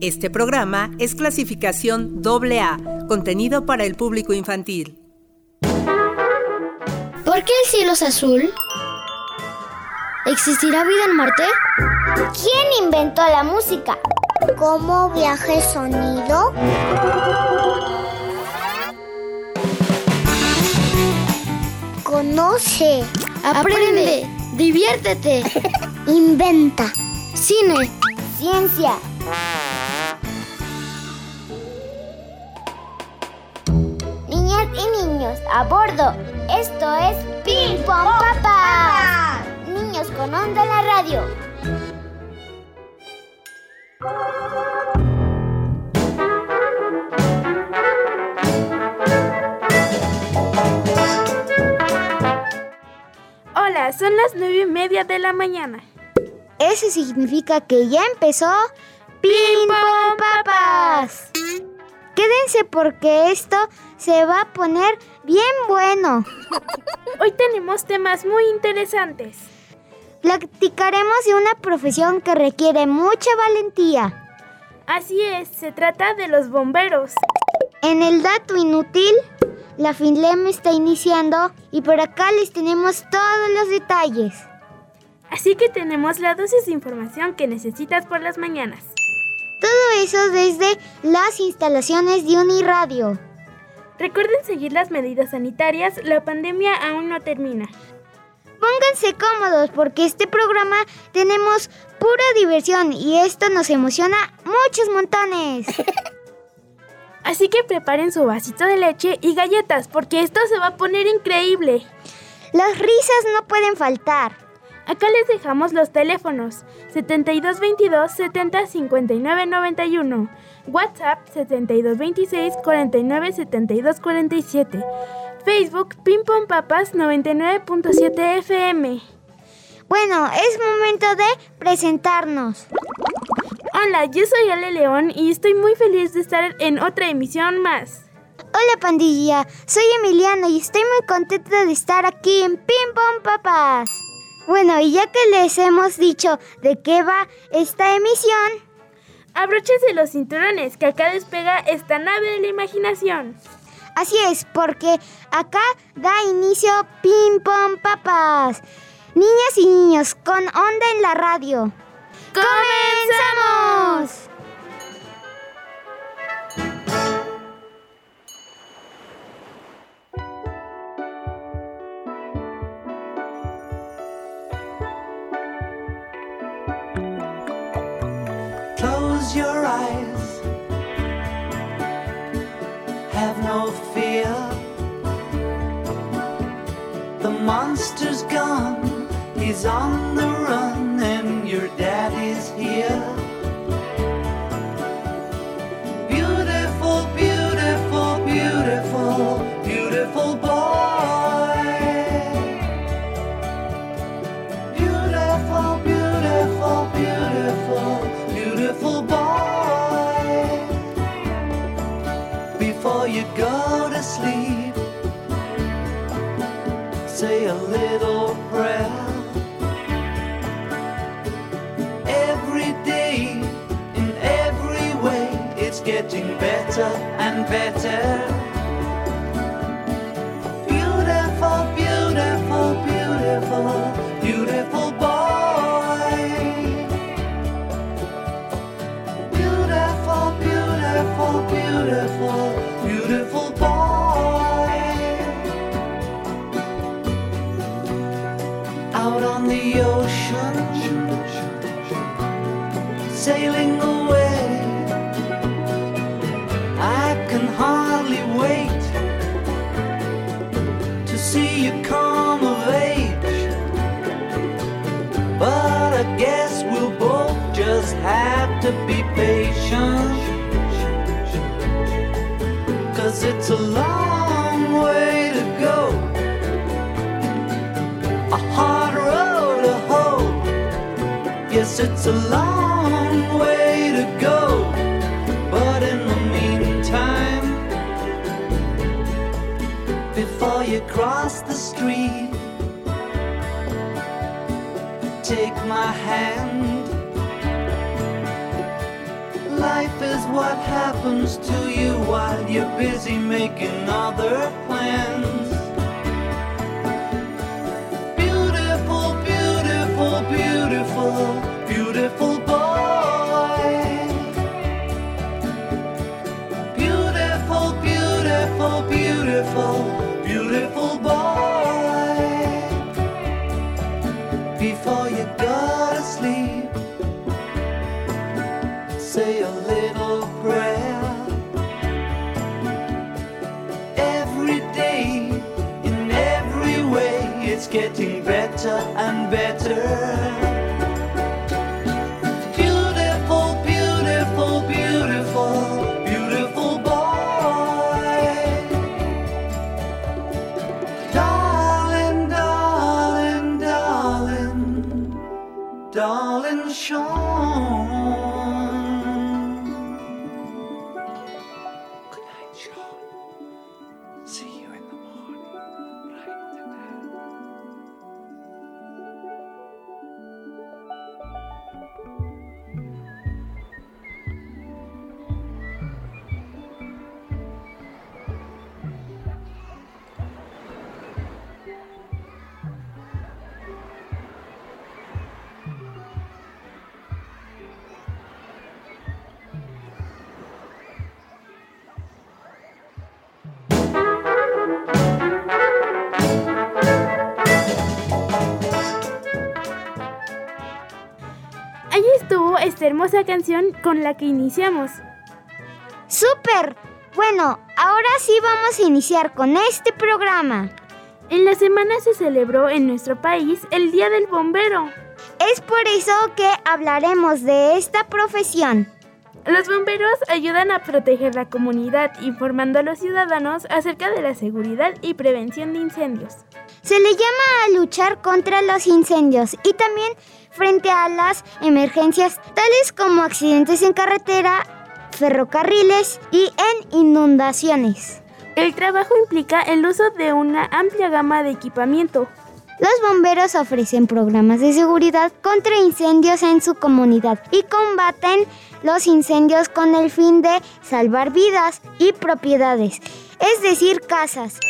Este programa es clasificación AA, contenido para el público infantil. ¿Por qué el cielo es azul? ¿Existirá vida en Marte? ¿Quién inventó la música? ¿Cómo viaja el sonido? Conoce, Aprende, diviértete, inventa, cine, ciencia. Niñas y niños, a bordo. Esto es Ping Pong Papá. Niños con onda en la radio. Hola, son las nueve y media de la mañana. Eso significa que ya empezó Ping Pong Papas. Quédense porque esto se va a poner bien bueno. Hoy tenemos temas muy interesantes. Platicaremos de una profesión que requiere mucha valentía. Así es, se trata de los bomberos. En el dato inútil, la FINLEM está iniciando y por acá les tenemos todos los detalles. Así que tenemos la dosis de información que necesitas por las mañanas. Todo eso desde las instalaciones de Uniradio. Recuerden seguir las medidas sanitarias, la pandemia aún no termina. Pónganse cómodos porque este programa tenemos pura diversión y esto nos emociona muchos montones. Así que preparen su vasito de leche y galletas porque esto se va a poner increíble. Las risas no pueden faltar. Acá les dejamos los teléfonos 7222 70 59 91, WhatsApp 7226 49 72 47, Facebook Ping Pong Papas 99.7 FM. Bueno, es momento de presentarnos. Hola, yo soy Ale León y estoy muy feliz de estar en otra emisión más. Hola pandilla, soy Emiliano y estoy muy contenta de estar aquí en Ping Pong Papas. Bueno, y ya que les hemos dicho de qué va esta emisión, Abróchense los cinturones que acá despega esta nave de la imaginación. así es, porque acá da inicio Ping Pong Papas. Niñas y niños, con onda en la radio. ¡Comenzamos! Your eyes. Have no fear. The monster's gone. He's on the Before you go to sleep, say a little prayer. Every day, in every way, it's getting better and better. To be patient. Cause it's a long way to go, a hard road to hoe. Yes, it's a long way to go, but in the meantime, before you cross the street, take my hand. Life is what happens to you while you're busy making other plans. Beautiful, beautiful, beautiful, beautiful boy. Beautiful, beautiful, beautiful, canción con la que iniciamos. ¡Súper! Bueno, ahora sí vamos a iniciar con este programa. En la semana se celebró en nuestro país el Día del Bombero. Es por eso que hablaremos de esta profesión. Los bomberos ayudan a proteger la comunidad informando a los ciudadanos acerca de la seguridad y prevención de incendios. Se le llama a luchar contra los incendios y también frente a las emergencias tales como accidentes en carretera, ferrocarriles y en inundaciones. El trabajo implica el uso de una amplia gama de equipamiento. Los bomberos ofrecen programas de seguridad contra incendios en su comunidad y combaten los incendios con el fin de salvar vidas y propiedades, es decir, casas.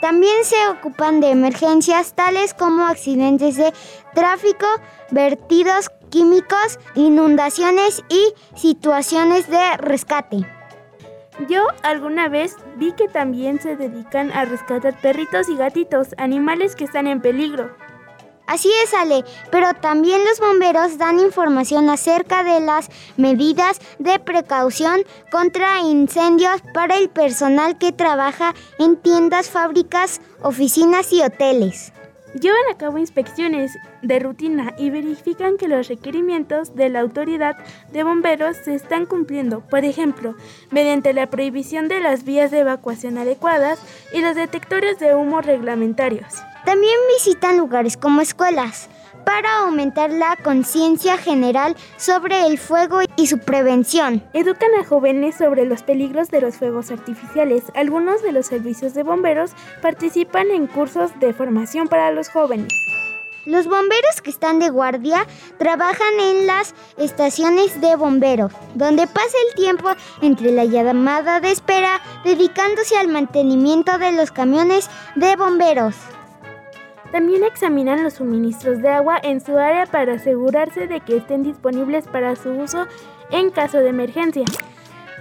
También se ocupan de emergencias tales como accidentes de tráfico, vertidos químicos, inundaciones y situaciones de rescate. Yo alguna vez vi que también se dedican a rescatar perritos y gatitos, animales que están en peligro. Así es, Ale, pero también los bomberos dan información acerca de las medidas de precaución contra incendios para el personal que trabaja en tiendas, fábricas, oficinas y hoteles. Llevan a cabo inspecciones de rutina y verifican que los requerimientos de la autoridad de bomberos se están cumpliendo, por ejemplo, mediante la prohibición de las vías de evacuación adecuadas y los detectores de humo reglamentarios. También visitan lugares como escuelas para aumentar la conciencia general sobre el fuego y su prevención. Educan a jóvenes sobre los peligros de los fuegos artificiales. Algunos de los servicios de bomberos participan en cursos de formación para los jóvenes. Los bomberos que están de guardia trabajan en las estaciones de bomberos, donde pasa el tiempo entre la llamada de espera dedicándose al mantenimiento de los camiones de bomberos. También examinan los suministros de agua en su área para asegurarse de que estén disponibles para su uso en caso de emergencia.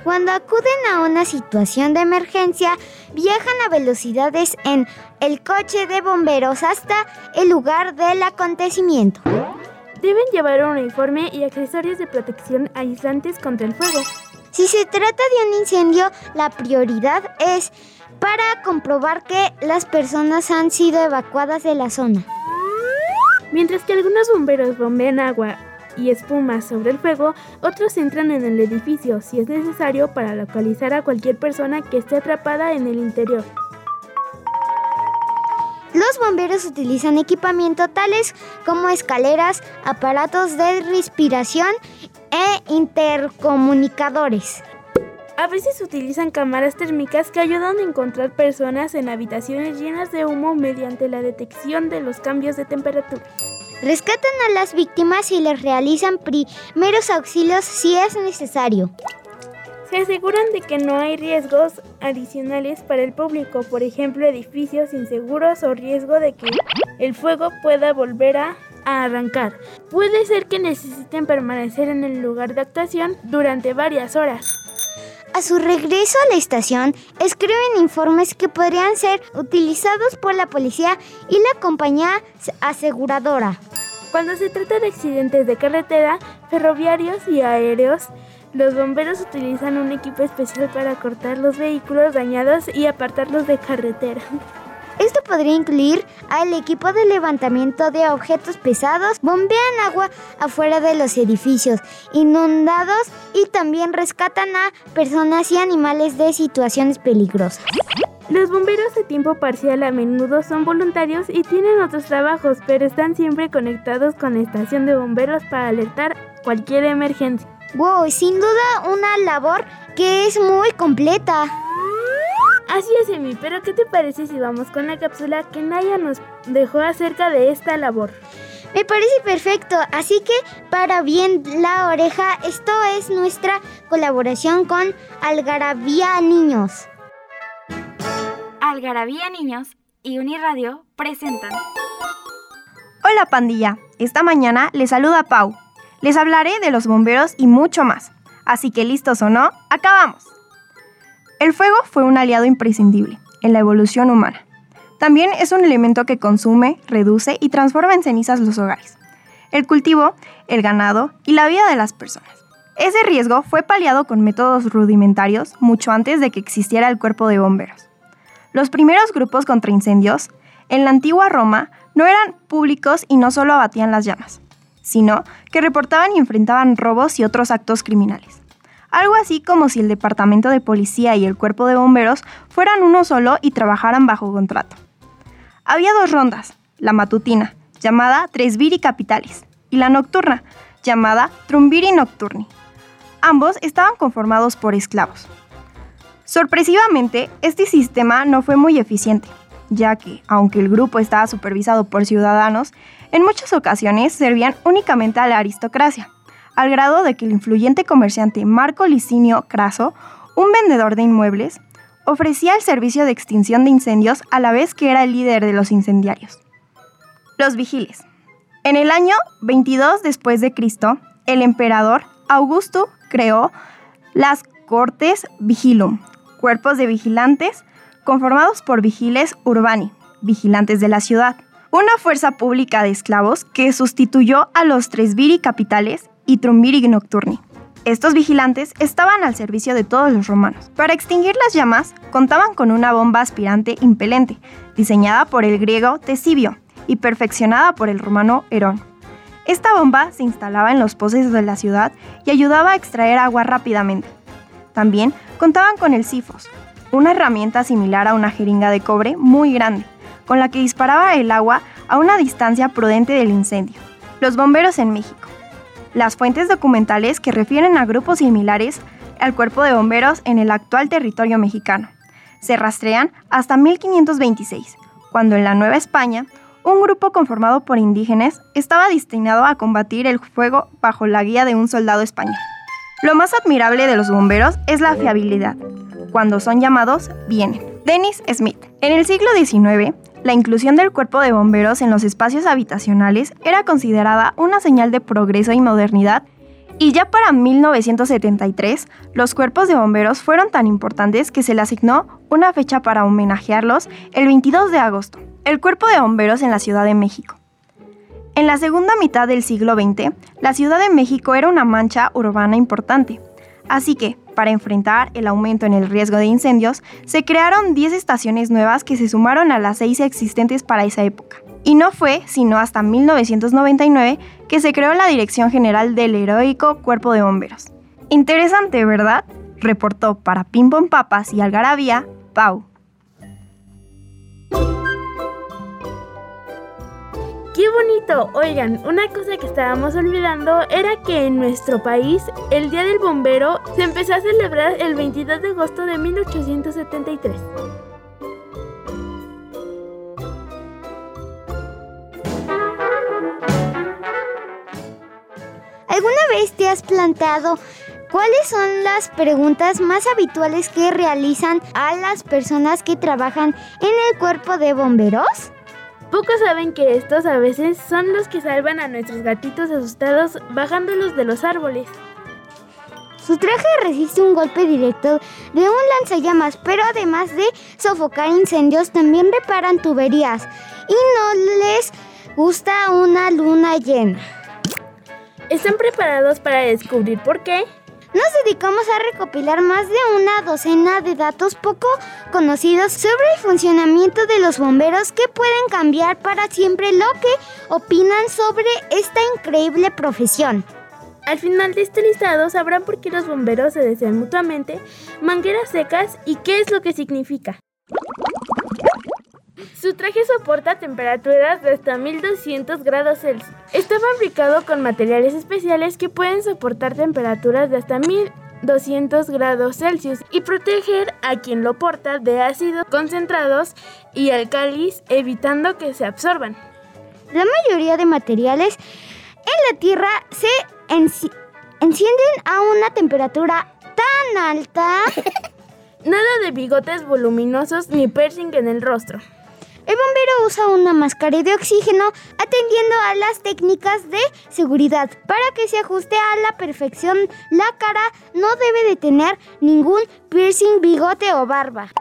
Cuando acuden a una situación de emergencia, viajan a velocidades en el coche de bomberos hasta el lugar del acontecimiento. Deben llevar un uniforme y accesorios de protección aislantes contra el fuego. Si se trata de un incendio, la prioridad es para comprobar que las personas han sido evacuadas de la zona. Mientras que algunos bomberos bombean agua y espuma sobre el fuego, otros entran en el edificio si es necesario para localizar a cualquier persona que esté atrapada en el interior. Los bomberos utilizan equipamiento tales como escaleras, aparatos de respiración e intercomunicadores. A veces utilizan cámaras térmicas que ayudan a encontrar personas en habitaciones llenas de humo mediante la detección de los cambios de temperatura. Rescatan a las víctimas y les realizan primeros auxilios si es necesario. Se aseguran de que no hay riesgos adicionales para el público, por ejemplo edificios inseguros o riesgo de que el fuego pueda volver a, a arrancar. Puede ser que necesiten permanecer en el lugar de actuación durante varias horas. A su regreso a la estación, escriben informes que podrían ser utilizados por la policía y la compañía aseguradora. Cuando se trata de accidentes de carretera, ferroviarios y aéreos, los bomberos utilizan un equipo especial para cortar los vehículos dañados y apartarlos de carretera. Esto podría incluir al equipo de levantamiento de objetos pesados, bombean agua afuera de los edificios inundados y también rescatan a personas y animales de situaciones peligrosas. Los bomberos de tiempo parcial a menudo son voluntarios y tienen otros trabajos, pero están siempre conectados con la estación de bomberos para alertar cualquier emergencia. Wow, sin duda una labor que es muy completa. Así es, Emi, pero ¿qué te parece si vamos con la cápsula que Naya nos dejó acerca de esta labor? Me parece perfecto, así que para bien la oreja, esto es nuestra colaboración con Algarabía Niños. Algarabía Niños y Uniradio presentan. Hola pandilla, esta mañana les saluda Pau. Les hablaré de los bomberos y mucho más. Así que listos o no, acabamos. El fuego fue un aliado imprescindible en la evolución humana. También es un elemento que consume, reduce y transforma en cenizas los hogares, el cultivo, el ganado y la vida de las personas. Ese riesgo fue paliado con métodos rudimentarios mucho antes de que existiera el cuerpo de bomberos. Los primeros grupos contra incendios, en la antigua Roma, no eran públicos y no solo abatían las llamas, sino que reportaban y enfrentaban robos y otros actos criminales. Algo así como si el departamento de policía y el cuerpo de bomberos fueran uno solo y trabajaran bajo contrato. Había dos rondas, la matutina, llamada Tresviri Capitalis, y la nocturna, llamada Trumbiri Nocturni. Ambos estaban conformados por esclavos. Sorpresivamente, este sistema no fue muy eficiente, ya que, aunque el grupo estaba supervisado por ciudadanos, en muchas ocasiones servían únicamente a la aristocracia, al grado de que el influyente comerciante Marco Licinio Craso, un vendedor de inmuebles, ofrecía el servicio de extinción de incendios a la vez que era el líder de los incendiarios. Los vigiles. En el año 22 después de Cristo, el emperador Augusto creó las Cortes Vigilum, cuerpos de vigilantes conformados por vigiles urbani, vigilantes de la ciudad, una fuerza pública de esclavos que sustituyó a los Tresviri capitales y Trumbiri nocturni. Estos vigilantes estaban al servicio de todos los romanos. Para extinguir las llamas, contaban con una bomba aspirante impelente, diseñada por el griego Tesibio y perfeccionada por el romano Herón. Esta bomba se instalaba en los pozos de la ciudad y ayudaba a extraer agua rápidamente. También contaban con el sifos, una herramienta similar a una jeringa de cobre muy grande, con la que disparaba el agua a una distancia prudente del incendio. Los bomberos en México. Las fuentes documentales que refieren a grupos similares al cuerpo de bomberos en el actual territorio mexicano. Se rastrean hasta 1526, cuando en la Nueva España, un grupo conformado por indígenas estaba destinado a combatir el fuego bajo la guía de un soldado español. Lo más admirable de los bomberos es la fiabilidad. Cuando son llamados, vienen. Dennis Smith. En el siglo XIX, la inclusión del cuerpo de bomberos en los espacios habitacionales era considerada una señal de progreso y modernidad y ya para 1973, los cuerpos de bomberos fueron tan importantes que se le asignó una fecha para homenajearlos el 22 de agosto, el cuerpo de bomberos en la Ciudad de México. En la segunda mitad del siglo XX, la Ciudad de México era una mancha urbana importante, así que, para enfrentar el aumento en el riesgo de incendios, se crearon 10 estaciones nuevas que se sumaron a las 6 existentes para esa época. Y no fue sino hasta 1999 que se creó la Dirección General del Heroico Cuerpo de Bomberos. Interesante, ¿verdad? Reportó para Pom Papas y Algarabía, Pau. ¡Qué bonito! Oigan, una cosa que estábamos olvidando era que en nuestro país el Día del Bombero se empezó a celebrar el 22 de agosto de 1873. ¿Alguna vez te has planteado ¿Cuáles son las preguntas más habituales que realizan a las personas que trabajan en el cuerpo de bomberos? Pocos saben que estos a veces son los que salvan a nuestros gatitos asustados bajándolos de los árboles. Su traje resiste un golpe directo de un lanzallamas, pero además de sofocar incendios, también reparan tuberías y no les gusta una luna llena. ¿Están preparados para descubrir por qué? Nos dedicamos a recopilar más de una docena de datos poco conocidos sobre el funcionamiento de los bomberos que pueden cambiar para siempre lo que opinan sobre esta increíble profesión. Al final de este listado sabrán por qué los bomberos se desean mutuamente, mangueras secas y qué es lo que significa. Su traje soporta temperaturas de hasta 1200 grados Celsius. Está fabricado con materiales especiales que pueden soportar temperaturas de hasta 1200 grados Celsius y proteger a quien lo porta de ácidos concentrados y alcalis evitando que se absorban. La mayoría de materiales en la Tierra se enci- encienden a una temperatura tan alta. Nada de bigotes voluminosos ni piercing en el rostro. El bombero usa una máscara de oxígeno atendiendo a las técnicas de seguridad para que se ajuste a la perfección. La cara no debe de tener ningún piercing, bigote o barba.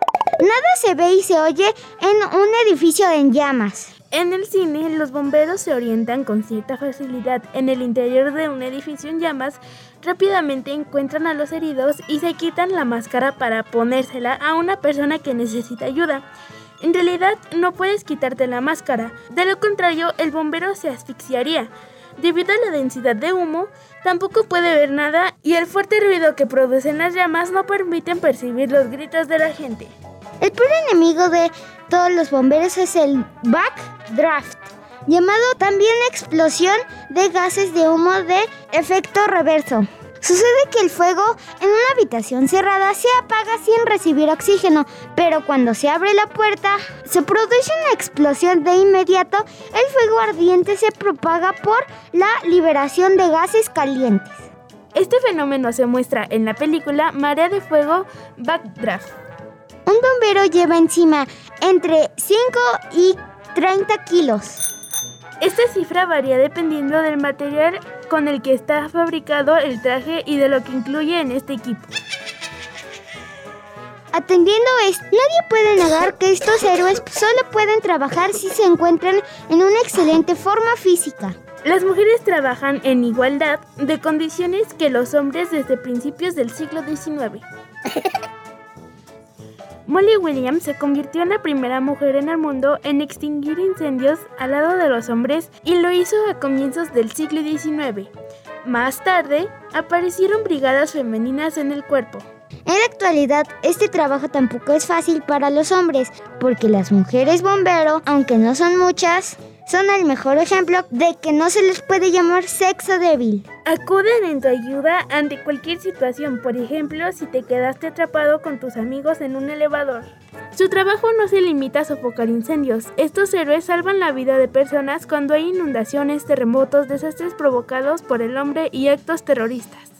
Nada se ve y se oye en un edificio en llamas. En el cine, los bomberos se orientan con cierta facilidad en el interior de un edificio en llamas, rápidamente encuentran a los heridos y se quitan la máscara para ponérsela a una persona que necesita ayuda. En realidad, no puedes quitarte la máscara, de lo contrario, el bombero se asfixiaría. Debido a la densidad de humo, tampoco puede ver nada y el fuerte ruido que producen las llamas no permiten percibir los gritos de la gente. El peor enemigo de todos los bomberos es el backdraft, llamado también explosión de gases de humo de efecto reverso. Sucede que el fuego en una habitación cerrada se apaga sin recibir oxígeno, pero cuando se abre la puerta se produce una explosión de inmediato, el fuego ardiente se propaga por la liberación de gases calientes. Este fenómeno se muestra en la película Marea de Fuego Backdraft. Un bombero lleva encima entre 5 y 30 kilos. Esta cifra varía dependiendo del material con el que está fabricado el traje y de lo que incluye en este equipo. Atendiendo esto, nadie puede negar que estos héroes solo pueden trabajar si se encuentran en una excelente forma física. Las mujeres trabajan en igualdad de condiciones que los hombres desde principios del siglo XIX. Molly Williams se convirtió en la primera mujer en el mundo en extinguir incendios al lado de los hombres y lo hizo a comienzos del siglo XIX. Más tarde, aparecieron brigadas femeninas en el cuerpo. En la actualidad, este trabajo tampoco es fácil para los hombres, porque las mujeres bombero, aunque no son muchas, son el mejor ejemplo de que no se les puede llamar sexo débil. Acuden en tu ayuda ante cualquier situación, por ejemplo, si te quedaste atrapado con tus amigos en un elevador. Su trabajo no se limita a sofocar incendios. Estos héroes salvan la vida de personas cuando hay inundaciones, terremotos, desastres provocados por el hombre y actos terroristas.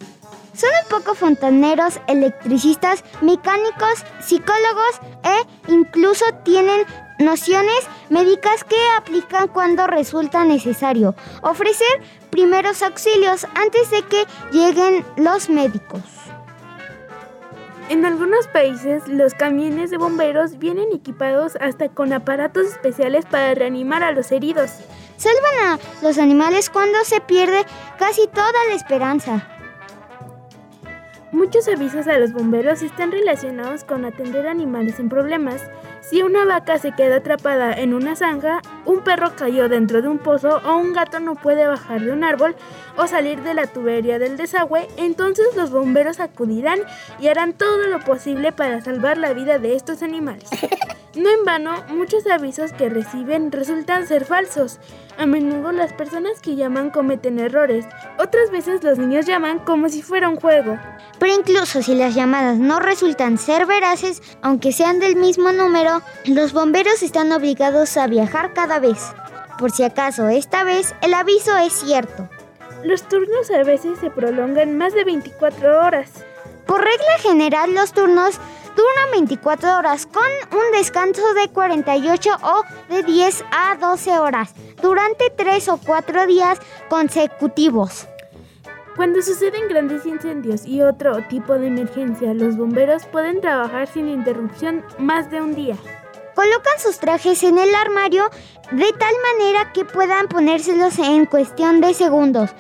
Son un poco fontaneros, electricistas, mecánicos, psicólogos e incluso tienen nociones médicas que aplican cuando resulta necesario. Ofrecer primeros auxilios antes de que lleguen los médicos. En algunos países, los camiones de bomberos vienen equipados hasta con aparatos especiales para reanimar a los heridos. Salvan a los animales cuando se pierde casi toda la esperanza. Muchos avisos a los bomberos están relacionados con atender animales en problemas. Si una vaca se queda atrapada en una zanja, un perro cayó dentro de un pozo o un gato no puede bajar de un árbol o salir de la tubería del desagüe, entonces los bomberos acudirán y harán todo lo posible para salvar la vida de estos animales. No en vano, muchos avisos que reciben resultan ser falsos. A menudo las personas que llaman cometen errores. Otras veces los niños llaman como si fuera un juego. Pero incluso si las llamadas no resultan ser veraces, aunque sean del mismo número, los bomberos están obligados a viajar cada vez. Por si acaso esta vez el aviso es cierto. Los turnos a veces se prolongan más de 24 horas. Por regla general, los turnos duran 24 horas con un descanso de 48 o de 10 a 12 horas durante 3 o 4 días consecutivos. Cuando suceden grandes incendios y otro tipo de emergencia, los bomberos pueden trabajar sin interrupción más de un día. Colocan sus trajes en el armario de tal manera que puedan ponérselos en cuestión de segundos.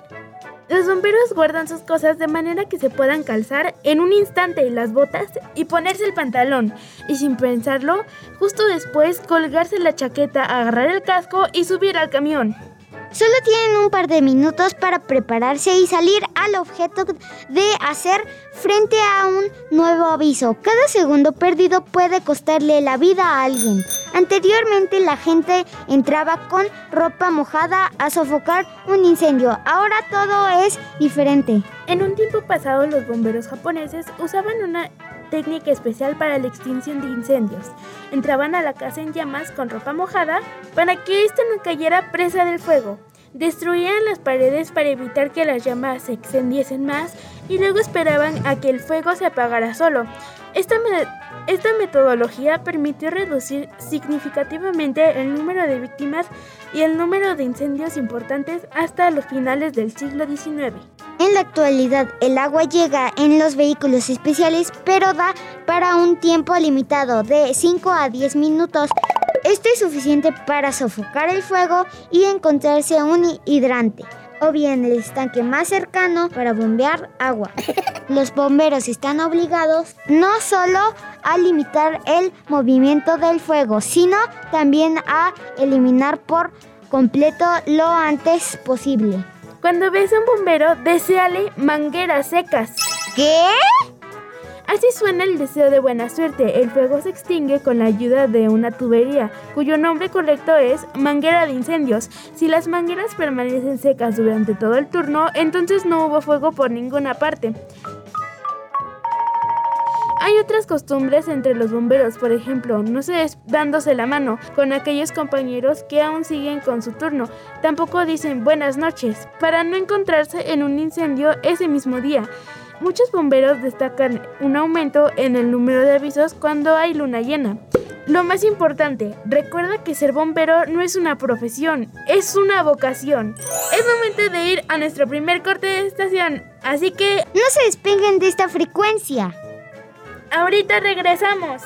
Los bomberos guardan sus cosas de manera que se puedan calzar en un instante las botas y ponerse el pantalón. Y sin pensarlo, justo después colgarse la chaqueta, agarrar el casco y subir al camión. Solo tienen un par de minutos para prepararse y salir al objeto de hacer frente a un nuevo aviso. Cada segundo perdido puede costarle la vida a alguien. Anteriormente la gente entraba con ropa mojada a sofocar un incendio. Ahora todo es diferente. En un tiempo pasado los bomberos japoneses usaban una técnica especial para la extinción de incendios. Entraban a la casa en llamas con ropa mojada para que ésta no cayera presa del fuego. Destruían las paredes para evitar que las llamas se extendiesen más y luego esperaban a que el fuego se apagara solo. Esta, esta metodología permitió reducir significativamente el número de víctimas y el número de incendios importantes hasta los finales del siglo XIX. En la actualidad, el agua llega en los vehículos especiales, pero da para un tiempo limitado de 5 a 10 minutos. Esto es suficiente para sofocar el fuego y encontrarse un hidrante o bien el estanque más cercano para bombear agua. Los bomberos están obligados no solo a limitar el movimiento del fuego, sino también a eliminar por completo lo antes posible. Cuando ves a un bombero, deseale mangueras secas. ¿Qué? Así suena el deseo de buena suerte. El fuego se extingue con la ayuda de una tubería, cuyo nombre correcto es manguera de incendios. Si las mangueras permanecen secas durante todo el turno, entonces no hubo fuego por ninguna parte. Hay otras costumbres entre los bomberos, por ejemplo, no se dándose la mano con aquellos compañeros que aún siguen con su turno. Tampoco dicen buenas noches, para no encontrarse en un incendio ese mismo día. Muchos bomberos destacan un aumento en el número de avisos cuando hay luna llena. Lo más importante, recuerda que ser bombero no es una profesión, es una vocación. Es momento de ir a nuestro primer corte de estación, así que... No se despeguen de esta frecuencia. Ahorita regresamos.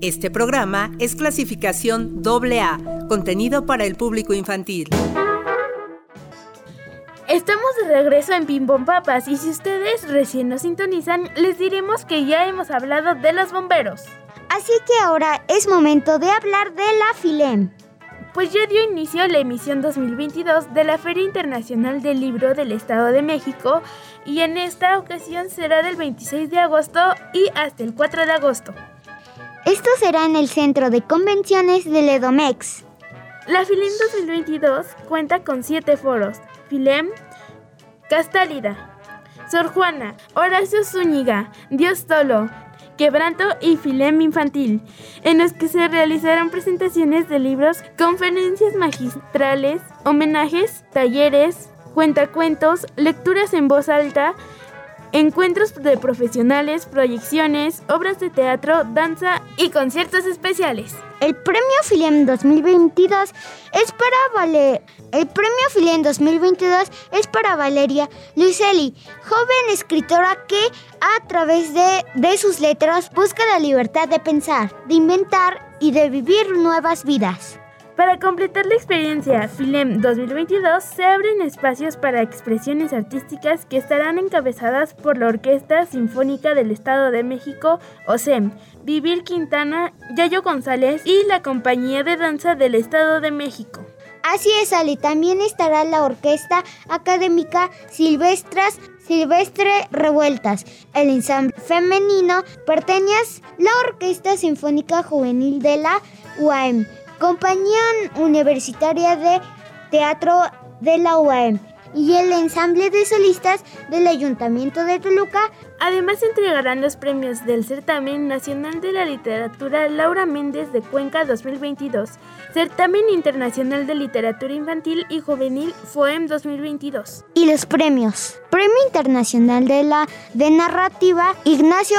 Este programa es clasificación AA, contenido para el público infantil. Estamos de regreso en Pimbom Papas y si ustedes recién nos sintonizan, les diremos que ya hemos hablado de los bomberos. Así que ahora es momento de hablar de la FILEM. Pues ya dio inicio la emisión 2022 de la Feria Internacional del Libro del Estado de México y en esta ocasión será del 26 de agosto y hasta el 4 de agosto. Esto será en el Centro de Convenciones del Edomex. La FILEM 2022 cuenta con siete foros. FILEM, Castálida, Sor Juana, Horacio Zúñiga, Dios Tolo, Quebranto y Filem Infantil, en los que se realizarán presentaciones de libros, conferencias magistrales, homenajes, talleres, cuentacuentos, lecturas en voz alta, encuentros de profesionales, proyecciones, obras de teatro, danza y conciertos especiales. El premio Filem 2022 es para El premio Filem 2022 es para Valeria Luiselli, joven escritora que a través de, de sus letras busca la libertad de pensar, de inventar y de vivir nuevas vidas. Para completar la experiencia FILEM 2022 se abren espacios para expresiones artísticas que estarán encabezadas por la Orquesta Sinfónica del Estado de México, OSEM, Vivir Quintana, Yayo González y la Compañía de Danza del Estado de México. Así es, Ali. También estará la Orquesta Académica Silvestras Silvestre Revueltas. El ensamble femenino pertenece a la Orquesta Sinfónica Juvenil de la UAM. Compañía Universitaria de Teatro de la UAM y el ensamble de solistas del Ayuntamiento de Toluca. Además entregarán los premios del Certamen Nacional de la Literatura Laura Méndez de Cuenca 2022, Certamen Internacional de Literatura Infantil y Juvenil FOEM 2022. Y los premios. Premio Internacional de la de Narrativa Ignacio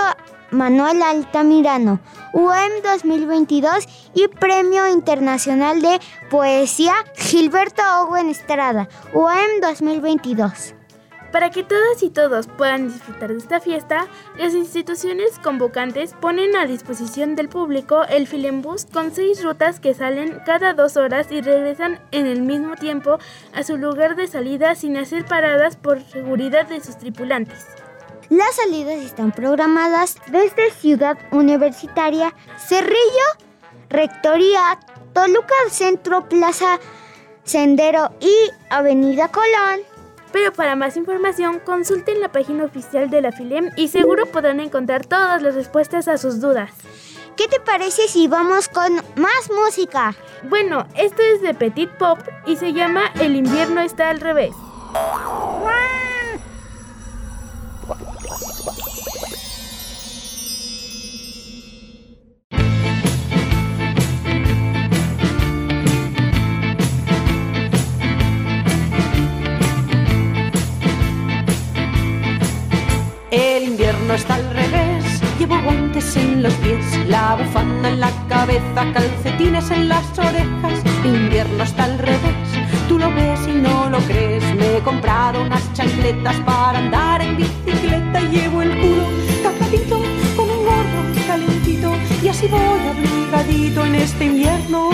Manuel Altamirano, UAM 2022 y Premio Internacional de Poesía Gilberto Owen Estrada, UAM 2022. Para que todas y todos puedan disfrutar de esta fiesta, las instituciones convocantes ponen a disposición del público el Filembus con seis rutas que salen cada dos horas y regresan en el mismo tiempo a su lugar de salida sin hacer paradas por seguridad de sus tripulantes. Las salidas están programadas desde Ciudad Universitaria, Cerrillo, Rectoría, Toluca Centro, Plaza Sendero y Avenida Colón. Pero para más información, consulten la página oficial de la FILEM y seguro podrán encontrar todas las respuestas a sus dudas. ¿Qué te parece si vamos con más música? Bueno, esto es de Petit Pop y se llama El invierno está al revés. En los pies, la bufanda en la cabeza, calcetines en las orejas. Invierno está al revés, tú lo ves y no lo crees. Me he comprado unas chancletas para andar en bicicleta y llevo el culo tapadito con un gorro calentito y así voy abrigadito en este invierno.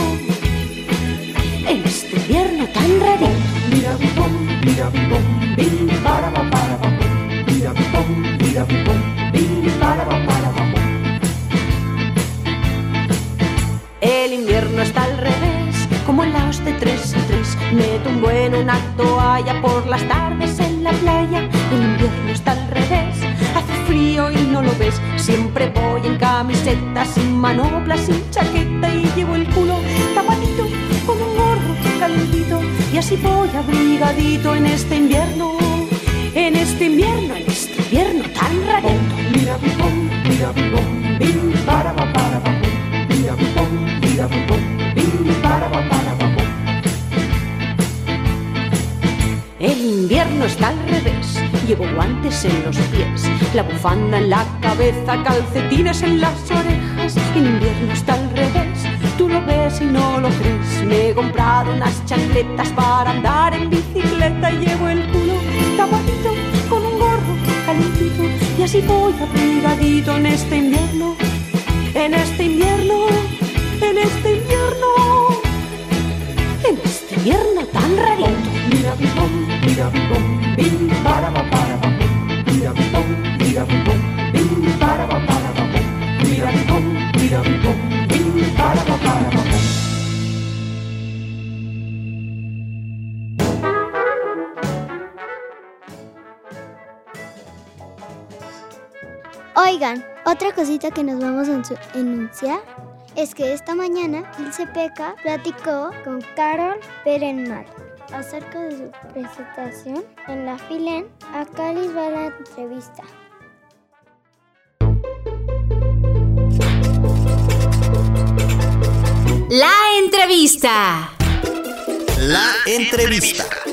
En este invierno tan revés. Mira bipom, mira bipom, bim, para para bum. Mira bipom, mira bim, para para El invierno está al revés, como en laos de tres en tres. Me tumbo en una toalla por las tardes en la playa. El invierno está al revés, hace frío y no lo ves. Siempre voy en camiseta, sin manopla, sin chaqueta y llevo el culo tapadito con un gorro calentito. Y así voy abrigadito en este invierno, en este invierno, en este invierno tan rarito. Mira bipom, mira bipom, bim, está al revés, llevo guantes en los pies, la bufanda en la cabeza, calcetines en las orejas. El invierno está al revés, tú lo ves y no lo crees. Me he comprado unas chancletas para andar en bicicleta y llevo el culo tapadito con un gorro calentito y así voy abrigadito en este invierno, en este invierno, en este invierno, en este invierno tan rarito. Oigan, otra cosita que nos vamos a enunciar es que esta mañana el CPK platicó con Carol Perenmal acerca de su presentación en la FILEN. Acá les va la entrevista. La entrevista. La entrevista.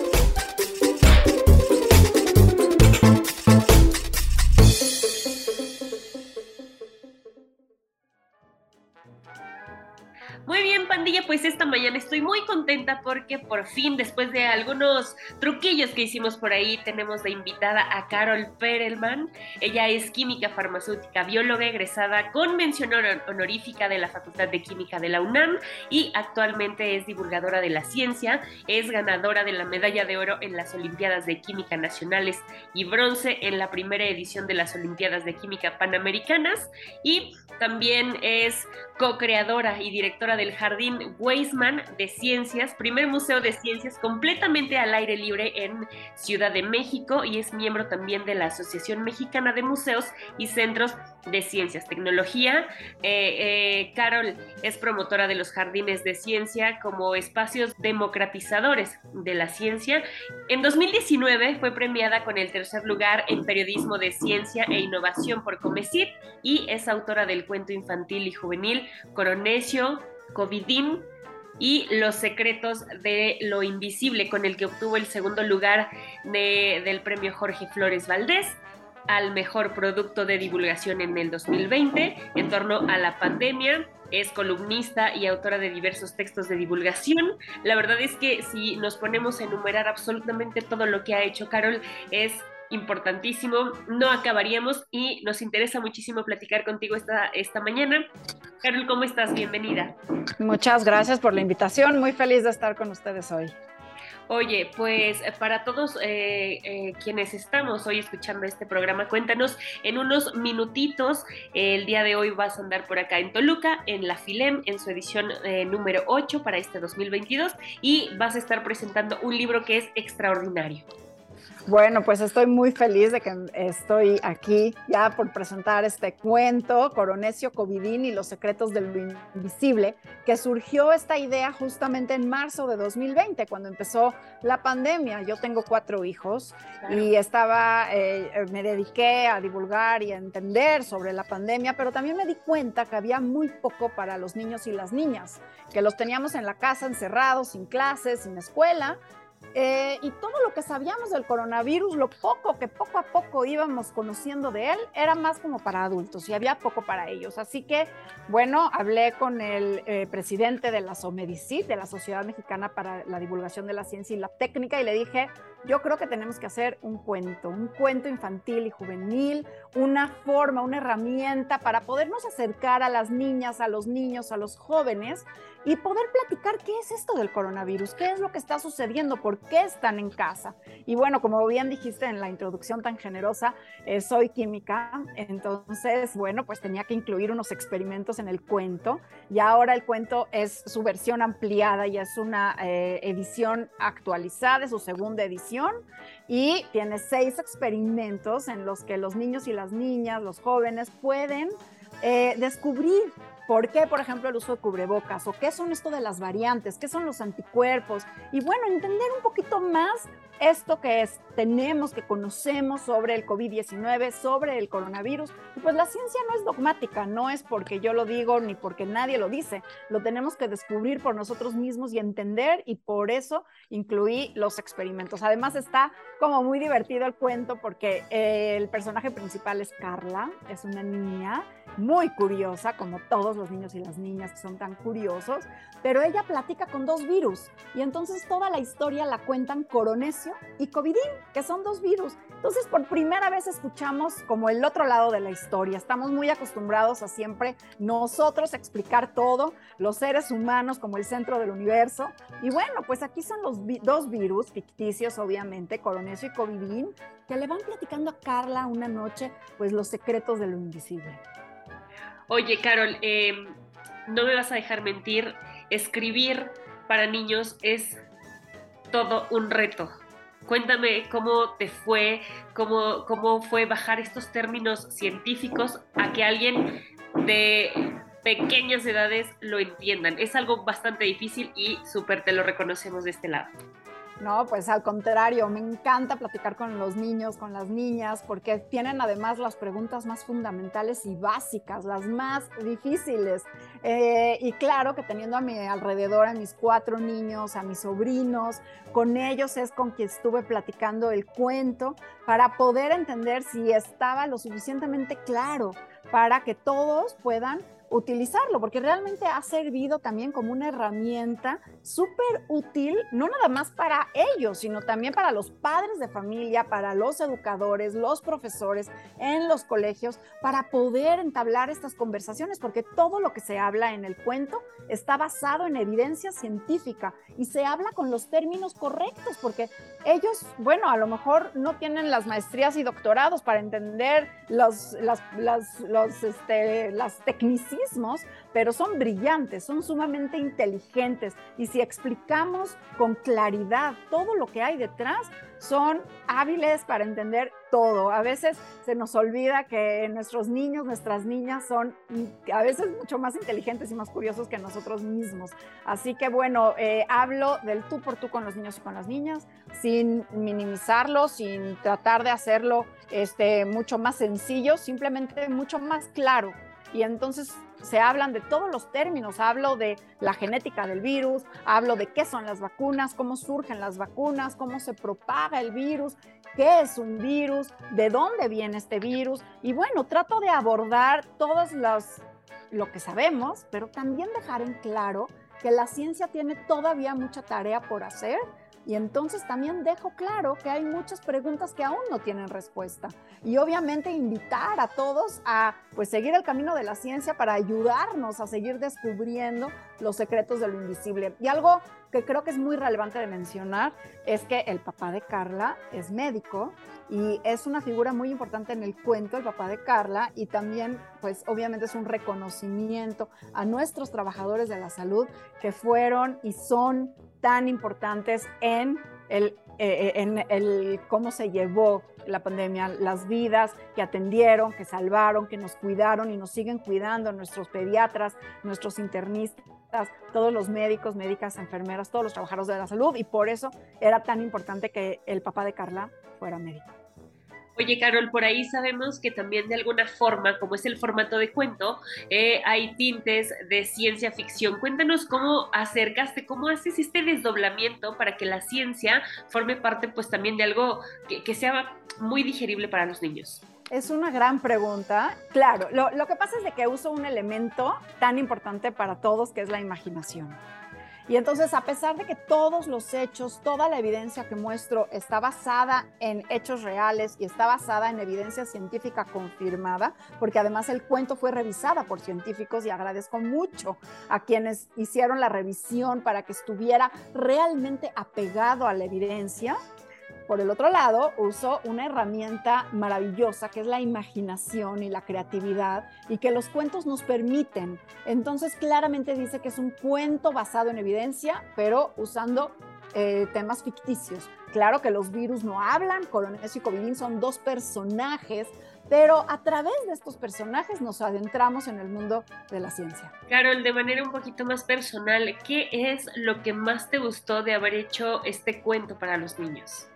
Muy bien, pandilla, pues esta mañana estoy muy contenta porque por fin, después de algunos truquillos que hicimos por ahí, tenemos de invitada a Carol Perelman. Ella es química farmacéutica, bióloga egresada con mención honor- honorífica de la Facultad de Química de la UNAM y actualmente es divulgadora de la ciencia. Es ganadora de la medalla de oro en las Olimpiadas de Química Nacionales y bronce en la primera edición de las Olimpiadas de Química Panamericanas y también es co-creadora y directora del Jardín Weisman de Ciencias, primer museo de ciencias completamente al aire libre en Ciudad de México y es miembro también de la Asociación Mexicana de Museos y Centros de Ciencias, Tecnología. Eh, eh, Carol es promotora de los jardines de ciencia como espacios democratizadores de la ciencia. En 2019 fue premiada con el tercer lugar en periodismo de ciencia e innovación por Comecit y es autora del cuento infantil y juvenil Coronesio, Covidín y Los secretos de lo invisible, con el que obtuvo el segundo lugar de- del premio Jorge Flores Valdés al mejor producto de divulgación en el 2020 en torno a la pandemia. Es columnista y autora de diversos textos de divulgación. La verdad es que si nos ponemos a enumerar absolutamente todo lo que ha hecho Carol, es importantísimo, no acabaríamos y nos interesa muchísimo platicar contigo esta, esta mañana. Carol, ¿cómo estás? Bienvenida. Muchas gracias por la invitación, muy feliz de estar con ustedes hoy. Oye, pues eh, para todos eh, eh, quienes estamos hoy escuchando este programa, cuéntanos en unos minutitos, el día de hoy vas a andar por acá en Toluca, en la FILEM, en su edición número 8 para este 2022 y vas a estar presentando un libro que es extraordinario. Bueno, pues estoy muy feliz de que estoy aquí ya por presentar este cuento, Coronesio Covidín y los secretos de lo invisible, que surgió esta idea justamente en marzo de 2020, cuando empezó la pandemia. Yo tengo cuatro hijos y estaba, eh, me dediqué a divulgar y a entender sobre la pandemia, pero también me di cuenta que había muy poco para los niños y las niñas, que los teníamos en la casa encerrados, sin clases, sin escuela. Eh, y todo lo que sabíamos del coronavirus, lo poco que poco a poco íbamos conociendo de él, era más como para adultos y había poco para ellos. Así que, bueno, hablé con el eh, presidente de la SOMEDICIT, de la Sociedad Mexicana para la Divulgación de la Ciencia y la Técnica, y le dije, yo creo que tenemos que hacer un cuento, un cuento infantil y juvenil, una forma, una herramienta para podernos acercar a las niñas, a los niños, a los jóvenes y poder platicar qué es esto del coronavirus, qué es lo que está sucediendo, por qué están en casa. Y bueno, como bien dijiste en la introducción tan generosa, eh, soy química, entonces, bueno, pues tenía que incluir unos experimentos en el cuento y ahora el cuento es su versión ampliada y es una eh, edición actualizada, es su segunda edición y tiene seis experimentos en los que los niños y las niñas, los jóvenes pueden eh, descubrir ¿Por qué, por ejemplo, el uso de cubrebocas? ¿O qué son esto de las variantes? ¿Qué son los anticuerpos? Y bueno, entender un poquito más esto que es, tenemos, que conocemos sobre el COVID-19, sobre el coronavirus. Y pues la ciencia no es dogmática, no es porque yo lo digo ni porque nadie lo dice. Lo tenemos que descubrir por nosotros mismos y entender y por eso incluí los experimentos. Además está como muy divertido el cuento porque el personaje principal es Carla, es una niña muy curiosa, como todos los niños y las niñas que son tan curiosos, pero ella platica con dos virus y entonces toda la historia la cuentan Coronesio y Covidín, que son dos virus. Entonces por primera vez escuchamos como el otro lado de la historia. Estamos muy acostumbrados a siempre nosotros explicar todo, los seres humanos como el centro del universo. Y bueno, pues aquí son los dos virus ficticios, obviamente, Coronesio y Covidín, que le van platicando a Carla una noche, pues los secretos de lo invisible. Oye, Carol, em, no me vas a dejar mentir, escribir para niños es todo un reto. Cuéntame cómo te fue, cómo, cómo fue bajar estos términos científicos a que alguien de pequeñas edades lo entiendan. Es algo bastante difícil y súper te lo reconocemos de este lado. No, pues al contrario, me encanta platicar con los niños, con las niñas, porque tienen además las preguntas más fundamentales y básicas, las más difíciles. Eh, y claro que teniendo a mi alrededor a mis cuatro niños, a mis sobrinos, con ellos es con quien estuve platicando el cuento para poder entender si estaba lo suficientemente claro para que todos puedan utilizarlo, porque realmente ha servido también como una herramienta súper útil, no nada más para ellos, sino también para los padres de familia, para los educadores, los profesores en los colegios, para poder entablar estas conversaciones, porque todo lo que se habla en el cuento está basado en evidencia científica y se habla con los términos correctos, porque ellos, bueno, a lo mejor no tienen las maestrías y doctorados para entender los, las, los, este, las tecnicismos, pero son brillantes, son sumamente inteligentes y si explicamos con claridad todo lo que hay detrás, son hábiles para entender todo. A veces se nos olvida que nuestros niños, nuestras niñas son a veces mucho más inteligentes y más curiosos que nosotros mismos. Así que bueno, eh, hablo del tú por tú con los niños y con las niñas, sin minimizarlo, sin tratar de hacerlo este, mucho más sencillo, simplemente mucho más claro. Y entonces se hablan de todos los términos. Hablo de la genética del virus, hablo de qué son las vacunas, cómo surgen las vacunas, cómo se propaga el virus, qué es un virus, de dónde viene este virus. Y bueno, trato de abordar todos los, lo que sabemos, pero también dejar en claro que la ciencia tiene todavía mucha tarea por hacer y entonces también dejo claro que hay muchas preguntas que aún no tienen respuesta. Y obviamente invitar a todos a pues seguir el camino de la ciencia para ayudarnos a seguir descubriendo los secretos de lo invisible. Y algo que creo que es muy relevante de mencionar es que el papá de Carla es médico y es una figura muy importante en el cuento, el papá de Carla, y también, pues obviamente es un reconocimiento a nuestros trabajadores de la salud que fueron y son tan importantes en el, eh, en el cómo se llevó la pandemia, las vidas que atendieron, que salvaron, que nos cuidaron y nos siguen cuidando, nuestros pediatras, nuestros internistas, todos los médicos, médicas, enfermeras, todos los trabajadores de la salud y por eso era tan importante que el papá de Carla fuera médico. Oye, Carol, por ahí sabemos que también de alguna forma, como es el formato de cuento, eh, hay tintes de ciencia ficción. Cuéntanos cómo acercaste, cómo haces este desdoblamiento para que la ciencia forme parte pues también de algo que, sea muy digerible para los niños. Es una gran pregunta. Claro, lo, lo que pasa es de que uso un elemento tan importante para todos que es la imaginación. Y entonces, a pesar de que todos los hechos, toda la evidencia que muestro está basada en hechos reales y está basada en evidencia científica confirmada, porque además el cuento fue revisada por científicos y agradezco mucho a quienes hicieron la revisión para que estuviera realmente apegado a la evidencia, por el otro lado, uso una herramienta maravillosa que es la imaginación y la creatividad y que los cuentos nos permiten. Entonces, claramente dice que es un cuento basado en evidencia, pero usando eh, temas ficticios. Claro que los virus no hablan, Coronesio y Covidín son dos personajes, pero a través de estos personajes nos adentramos en el mundo de la ciencia. Carol, de manera un poquito más personal, ¿qué es lo que más te gustó de haber hecho este cuento para los niños?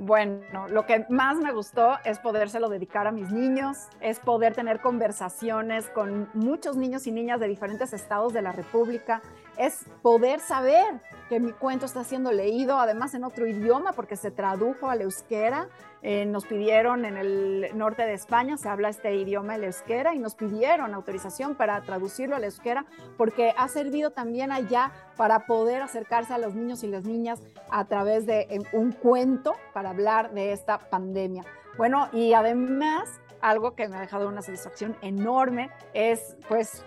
Bueno, lo que más me gustó es podérselo dedicar a mis niños, es poder tener conversaciones con muchos niños y niñas de diferentes estados de la República, es poder saber que mi cuento está siendo leído, además en otro idioma, porque se tradujo al euskera, eh, nos pidieron en el norte de España, se habla este idioma, el euskera, y nos pidieron autorización para traducirlo al euskera, porque ha servido también allá para poder acercarse a los niños y las niñas a través de un cuento para hablar de esta pandemia. Bueno, y además, algo que me ha dejado una satisfacción enorme es, pues,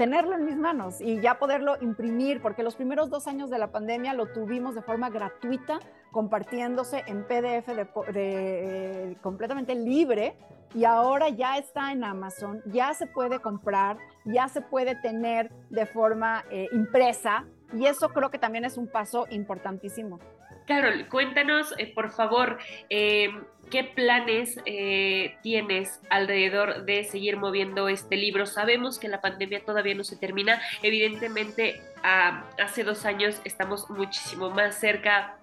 tenerlo en mis manos y ya poderlo imprimir, porque los primeros dos años de la pandemia lo tuvimos de forma gratuita, compartiéndose en PDF de, completamente libre y ahora ya está en Amazon, ya se puede comprar, ya se puede tener de forma eh, impresa y eso creo que también es un paso importantísimo. Carol, cuéntanos, eh, por favor, eh, ¿qué planes eh, tienes alrededor de seguir moviendo este libro? Sabemos que la pandemia todavía no se termina. Evidentemente, hace dos años estamos muchísimo más cerca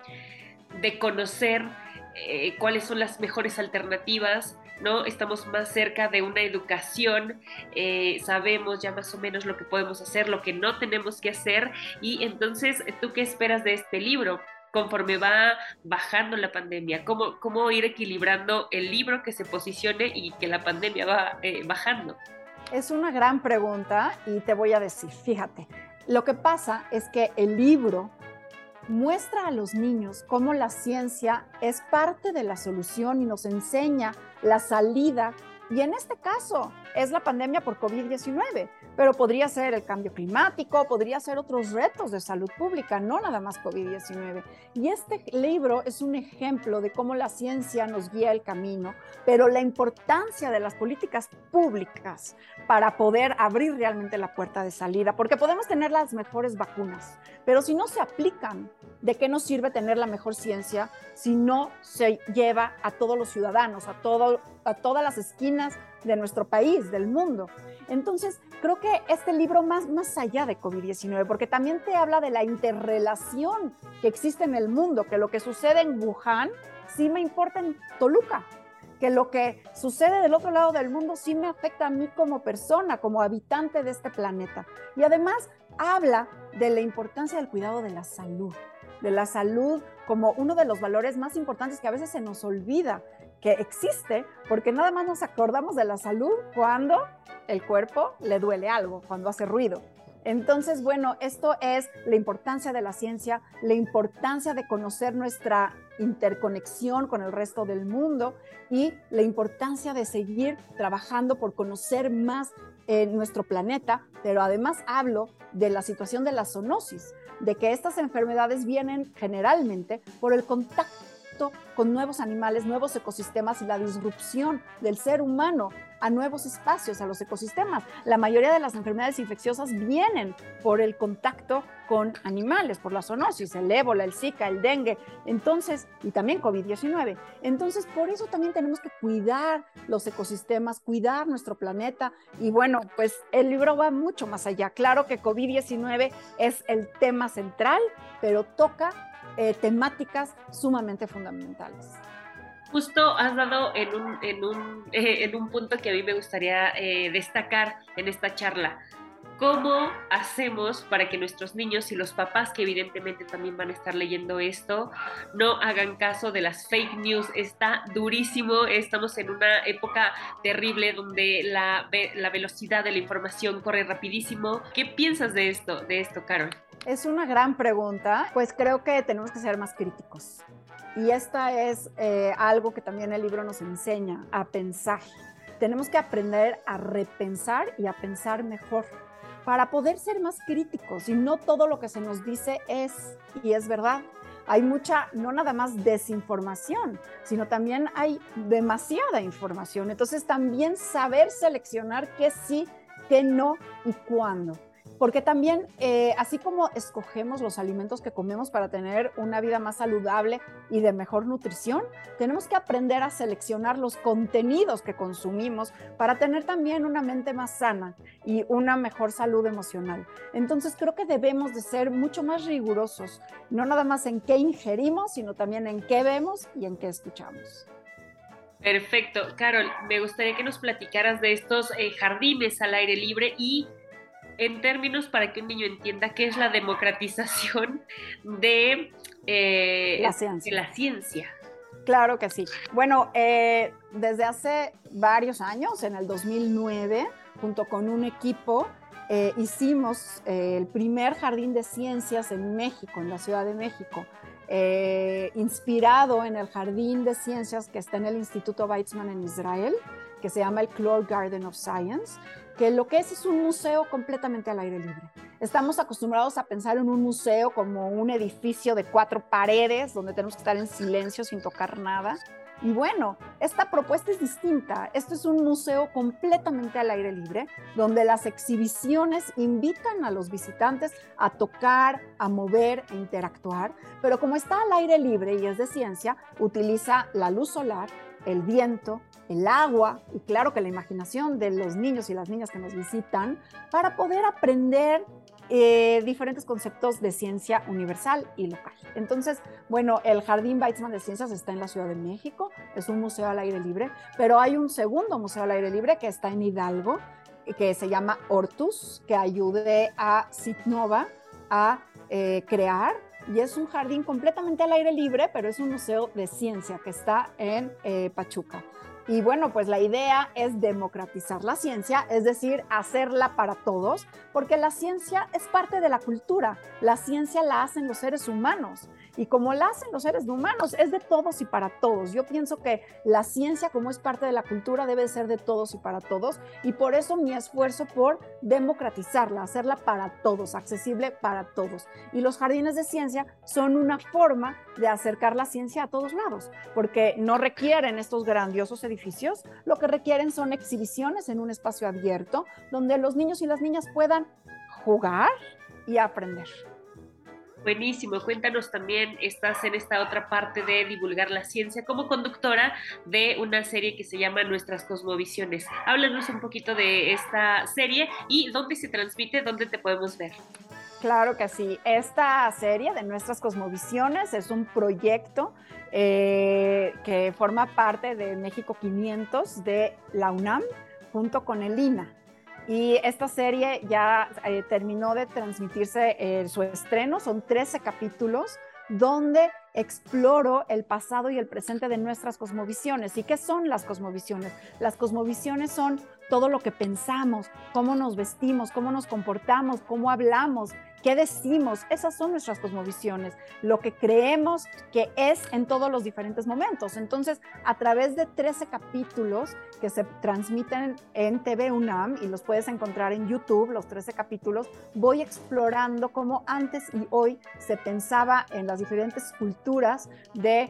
de conocer cuáles son las mejores alternativas. ¿no? Estamos más cerca de una educación, sabemos ya más o menos lo que podemos hacer, lo que no tenemos que hacer, y entonces, ¿tú qué esperas de este libro? Conforme va bajando la pandemia? ¿Cómo, cómo ir equilibrando el libro que se posicione y que la pandemia va eh, bajando? Es una gran pregunta y te voy a decir, fíjate, lo que pasa es que el libro muestra a los niños cómo la ciencia es parte de la solución y nos enseña la salida. Y en este caso es la pandemia por COVID-19 pero podría ser el cambio climático, podría ser otros retos de salud pública, no nada más COVID-19. Y este libro es un ejemplo de cómo la ciencia nos guía el camino, pero la importancia de las políticas públicas para poder abrir realmente la puerta de salida, porque podemos tener las mejores vacunas, pero si no se aplican, ¿de qué nos sirve tener la mejor ciencia si no se lleva a todos los ciudadanos, a, todo, a todas las esquinas de nuestro país, del mundo? Entonces, creo que este libro más, más allá de COVID-19, porque también te habla de la interrelación que existe en el mundo, que lo que sucede en Wuhan sí me importa en Toluca, que lo que sucede del otro lado del mundo sí me afecta a mí como persona, como habitante de este planeta. Y además habla de la importancia del cuidado de la salud, de la salud como uno de los valores más importantes que a veces se nos olvida que existe, porque nada más nos acordamos de la salud cuando el cuerpo le duele algo, cuando hace ruido. Entonces, bueno, esto es la importancia de la ciencia, la importancia de conocer nuestra interconexión con el resto del mundo y la importancia de seguir trabajando por conocer más nuestro planeta, pero además hablo de la situación de la zoonosis, de que estas enfermedades vienen generalmente por el contacto con nuevos animales, nuevos ecosistemas y la disrupción del ser humano a nuevos espacios, a los ecosistemas. La mayoría de las enfermedades infecciosas vienen por el contacto con animales, por la zoonosis, el ébola, el zika, el dengue, entonces, y también COVID-19. Entonces, por eso también tenemos que cuidar los ecosistemas, cuidar nuestro planeta. Y bueno, pues el libro va mucho más allá. Claro que COVID-19 es el tema central, pero toca eh, temáticas sumamente fundamentales. Justo has dado en un, en un, eh, en un punto que a mí me gustaría eh, destacar en esta charla. ¿Cómo hacemos para que nuestros niños y los papás, que evidentemente también van a estar leyendo esto, no hagan caso de las fake news? Está durísimo, estamos en una época terrible donde la, la velocidad de la información corre rapidísimo. ¿Qué piensas de esto, de esto, Carol? Es una gran pregunta, pues creo que tenemos que ser más críticos. Y esta es eh, algo que también el libro nos enseña, a pensar. Tenemos que aprender a repensar y a pensar mejor para poder ser más críticos y no todo lo que se nos dice es y es verdad. Hay mucha, no nada más desinformación, sino también hay demasiada información. Entonces también saber seleccionar qué sí, qué no y cuándo porque también, eh, así como escogemos los alimentos que comemos para tener una vida más saludable y de mejor nutrición, tenemos que aprender a seleccionar los contenidos que consumimos para tener también una mente más sana y una mejor salud emocional. Entonces creo que debemos de ser mucho más rigurosos, no nada más en qué ingerimos, sino también en qué vemos y en qué escuchamos. Perfecto. Carol, me gustaría que nos platicaras de estos eh, jardines al aire libre y en términos para que un niño entienda qué es la democratización de, eh, la, ciencia. Claro que sí. Bueno, eh, desde hace varios años, en el 2009, junto con un equipo, eh, hicimos el primer jardín de ciencias en México, en la Ciudad de México, inspirado en el jardín de ciencias que está en el Instituto Weizmann en Israel, que se llama el Clore Garden of Science, que lo que es es un museo completamente al aire libre. Estamos acostumbrados a pensar en un museo como un edificio de cuatro paredes donde tenemos que estar en silencio sin tocar nada. Y bueno, esta propuesta es distinta. Esto es un museo completamente al aire libre, donde las exhibiciones invitan a los visitantes a tocar, a mover e interactuar, pero como está al aire libre y es de ciencia, utiliza la luz solar, el viento, el agua y claro que la imaginación de los niños y las niñas que nos visitan para poder aprender eh, diferentes conceptos de ciencia universal y local. Entonces, bueno, el Jardín Weizmann de Ciencias está en la Ciudad de México, es un museo al aire libre, pero hay un segundo museo al aire libre que está en Hidalgo, que se llama Hortus, que ayude a Citnova a eh, crear y es un jardín completamente al aire libre, pero es un museo de ciencia que está en eh, Pachuca. Y bueno, pues la idea es democratizar la ciencia, es decir, hacerla para todos, porque la ciencia es parte de la cultura, la ciencia la hacen los seres humanos y como la hacen los seres humanos, es de todos y para todos. Yo pienso que la ciencia, como es parte de la cultura, debe ser de todos y para todos y por eso mi esfuerzo por democratizarla, hacerla para todos, accesible para todos. Y los jardines de ciencia son una forma de acercar la ciencia a todos lados, porque no requieren estos grandiosos edificios lo que requieren son exhibiciones en un espacio abierto donde los niños y las niñas puedan jugar y aprender. Buenísimo, cuéntanos también, estás en esta otra parte de divulgar la ciencia como conductora de una serie que se llama Nuestras Cosmovisiones. Háblanos un poquito de esta serie y dónde se transmite, dónde te podemos ver. Claro que sí. Esta serie de Nuestras Cosmovisiones es un proyecto eh, que forma parte de México 500 de la UNAM junto con el INA. Y esta serie ya eh, terminó de transmitirse eh, su estreno, son 13 capítulos donde exploro el pasado y el presente de nuestras cosmovisiones. ¿Y qué son las cosmovisiones? Las cosmovisiones son todo lo que pensamos, cómo nos vestimos, cómo nos comportamos, cómo hablamos, qué decimos. Esas son nuestras cosmovisiones, lo que creemos que es en todos los diferentes momentos. Entonces, a través de 13 capítulos que se transmiten en TV UNAM y los puedes encontrar en YouTube, los 13 capítulos, voy explorando cómo antes y hoy se pensaba en las diferentes culturas de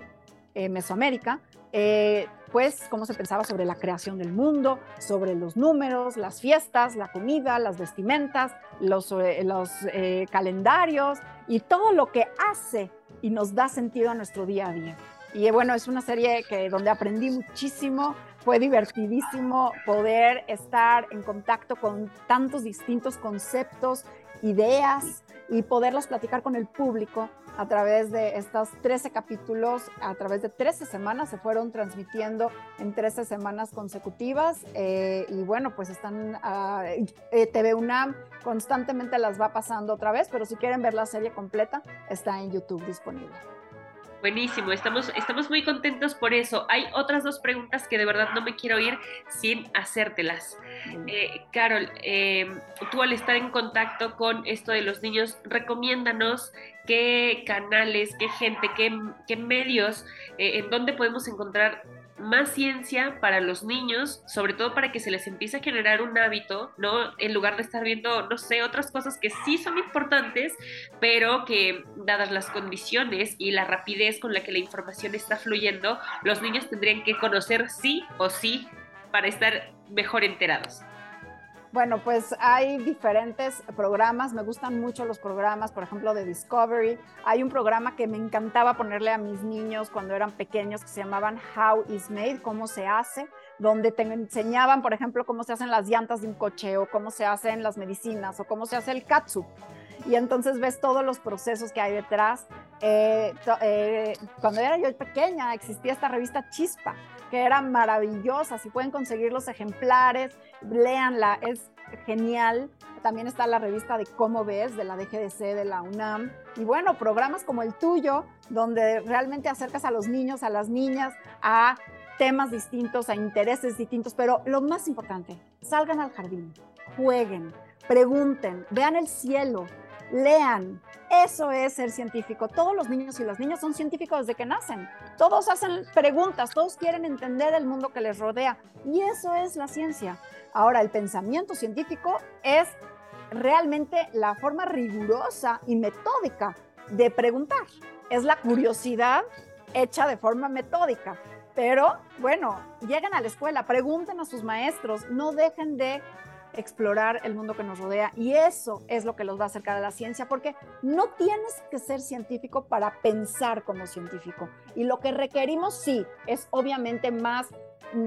eh, Mesoamérica, eh, pues cómo se pensaba sobre la creación del mundo, sobre los números, las fiestas, la comida, las vestimentas, los, eh, eh, calendarios y todo lo que hace y nos da sentido a nuestro día a día. Y bueno, es una serie que, donde aprendí muchísimo, fue divertidísimo poder estar en contacto con tantos distintos conceptos, ideas y poderlos platicar con el público a través de estos 13 capítulos, a través de 13 semanas, se fueron transmitiendo en 13 semanas consecutivas. Eh, y bueno, pues están, uh, TV UNAM constantemente las va pasando otra vez, pero si quieren ver la serie completa, está en YouTube disponible. Buenísimo, estamos, estamos muy contentos por eso. Hay otras dos preguntas que de verdad no me quiero ir sin hacértelas. Eh, Carol, eh, tú al estar en contacto con esto de los niños, recomiéndanos qué canales, qué gente, qué, qué medios, eh, en dónde podemos encontrar más ciencia para los niños, sobre todo para que se les empiece a generar un hábito, ¿no? En lugar de estar viendo, no sé, otras cosas que sí son importantes, pero que dadas las condiciones y la rapidez con la que la información está fluyendo, los niños tendrían que conocer sí o sí para estar mejor enterados. Bueno, pues hay diferentes programas, me gustan mucho los programas, por ejemplo, de Discovery. Hay un programa que me encantaba ponerle a mis niños cuando eran pequeños que se llamaban How is Made, cómo se hace, donde te enseñaban, por ejemplo, cómo se hacen las llantas de un coche o cómo se hacen las medicinas o cómo se hace el katsu. Y entonces ves todos los procesos que hay detrás. Eh, eh, cuando era yo pequeña existía esta revista Chispa que era maravillosa. Si pueden conseguir los ejemplares, léanla, es genial. también está la revista de Cómo ves, de la DGDC, de la UNAM. Y bueno, programas como el tuyo, donde realmente acercas a los niños, a las niñas, a temas distintos, a intereses distintos, pero lo más importante, salgan al jardín, jueguen, pregunten, vean el cielo, lean. Eso es ser científico. Todos los niños y las niñas son científicos desde que nacen. Todos hacen preguntas, todos quieren entender el mundo que les rodea. Y eso es la ciencia. Ahora, el pensamiento científico es realmente la forma rigurosa y metódica de preguntar. Es la curiosidad hecha de forma metódica. Pero bueno, lleguen a la escuela, pregunten a sus maestros, no dejen de explorar el mundo que nos rodea y eso es lo que los va a acercar a la ciencia porque no tienes que ser científico para pensar como científico. Y lo que requerimos sí es obviamente más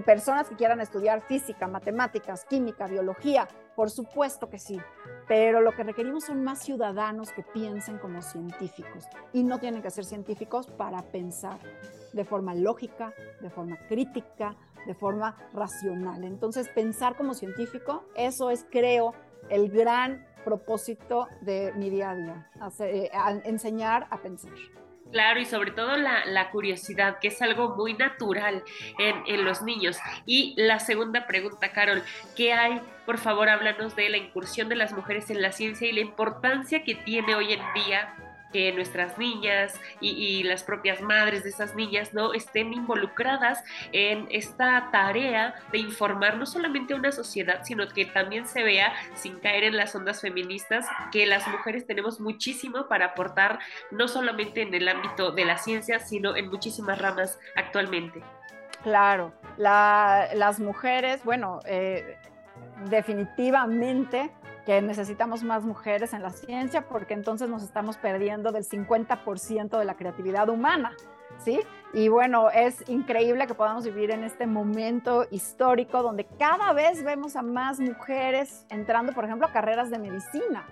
personas que quieran estudiar física, matemáticas, química, biología, por supuesto que sí, pero lo que requerimos son más ciudadanos que piensen como científicos y no tienen que ser científicos para pensar de forma lógica, de forma crítica, de forma racional. Entonces, pensar como científico, eso es, creo, el gran propósito de mi día a día, eh, enseñar a pensar. Claro, y sobre todo la, curiosidad, que es algo muy natural en, en, los niños. Y la segunda pregunta, Carol, ¿qué hay? Por favor, háblanos de la incursión de las mujeres en la ciencia y la importancia que tiene hoy en día que nuestras niñas y, las propias madres de esas niñas no estén involucradas en esta tarea de informar no solamente a una sociedad, sino que también se vea, sin caer en las ondas feministas, que las mujeres tenemos muchísimo para aportar, no solamente en el ámbito de la ciencia, sino en muchísimas ramas actualmente. Claro, las mujeres, bueno, eh, definitivamente que necesitamos más mujeres en la ciencia porque entonces nos estamos perdiendo del 50% de la creatividad humana. ¿Sí? Y bueno, es increíble que podamos vivir en este momento histórico donde cada vez vemos a más mujeres entrando, por ejemplo, a carreras de medicina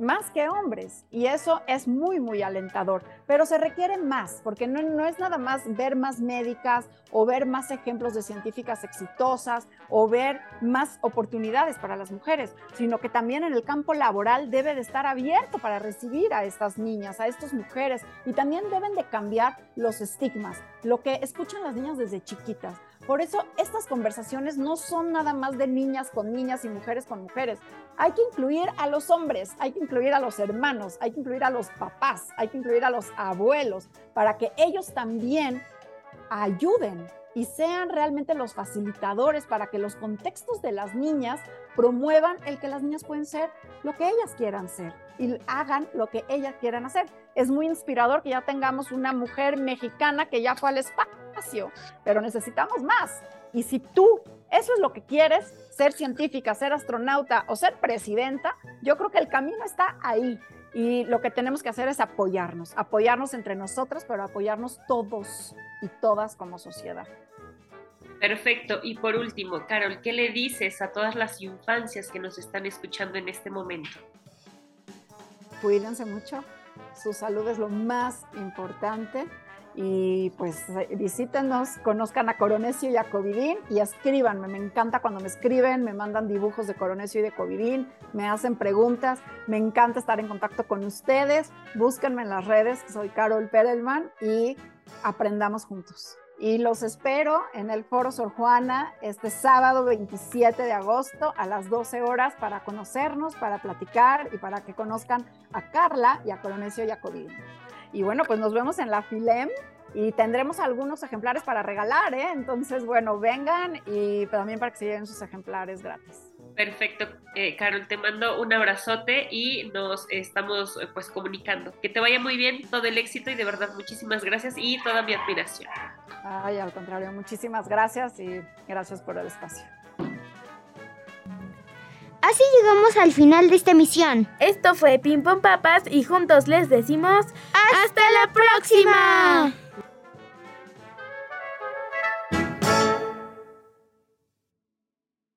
más que hombres y eso es muy, muy alentador, pero se requiere más, porque no, no, es nada más ver más médicas o ver más ejemplos de científicas exitosas o ver más oportunidades para las mujeres, sino que también en el campo laboral debe de estar abierto para recibir a estas niñas, a estas mujeres y también deben de cambiar los estigmas, lo que escuchan las niñas desde chiquitas. Por eso estas conversaciones no son nada más de niñas con niñas y mujeres con mujeres. Hay que incluir a los hombres, hay que incluir a los hermanos, hay que incluir a los papás, hay que incluir a los abuelos, para que ellos también ayuden y sean realmente los facilitadores para que los contextos de las niñas promuevan el que las niñas pueden ser lo que ellas quieran ser y hagan lo que ellas quieran hacer. Es muy inspirador que ya tengamos una mujer mexicana que ya fue al espacio, pero necesitamos más. Y si tú eso es lo que quieres, ser científica, ser astronauta o ser presidenta, yo creo que el camino está ahí. Y lo que tenemos que hacer es apoyarnos, apoyarnos entre nosotros, pero apoyarnos todos y todas como sociedad. Perfecto. Y por último, Carol, ¿qué le dices a todas las infancias que nos están escuchando en este momento? Cuídense mucho. Su salud es lo más importante y pues visítenos, conozcan a Coronesio y a Covidín y escríbanme. Me encanta cuando me escriben, me mandan dibujos de Coronesio y de Covidín, me hacen preguntas. Me encanta estar en contacto con ustedes. Búsquenme en las redes, soy Carol Perelman y aprendamos juntos. Y los espero en el Foro Sor Juana este sábado 27 de agosto a las 12 horas para conocernos, para platicar y para que conozcan a Carla y a Coronesio y a Covidín. Y bueno, pues nos vemos en la FILEM y tendremos algunos ejemplares para regalar, ¿eh? Entonces, bueno, vengan y también para que se lleven sus ejemplares gratis. Perfecto, eh, Carol, te mando un abrazote y nos estamos eh, pues comunicando. Que te vaya muy bien, todo el éxito y de verdad muchísimas gracias y toda mi admiración. Ay, al contrario, muchísimas gracias y gracias por el espacio. Así llegamos al final de esta emisión. Esto fue Pim Pom Papas y juntos les decimos ¡Hasta la próxima!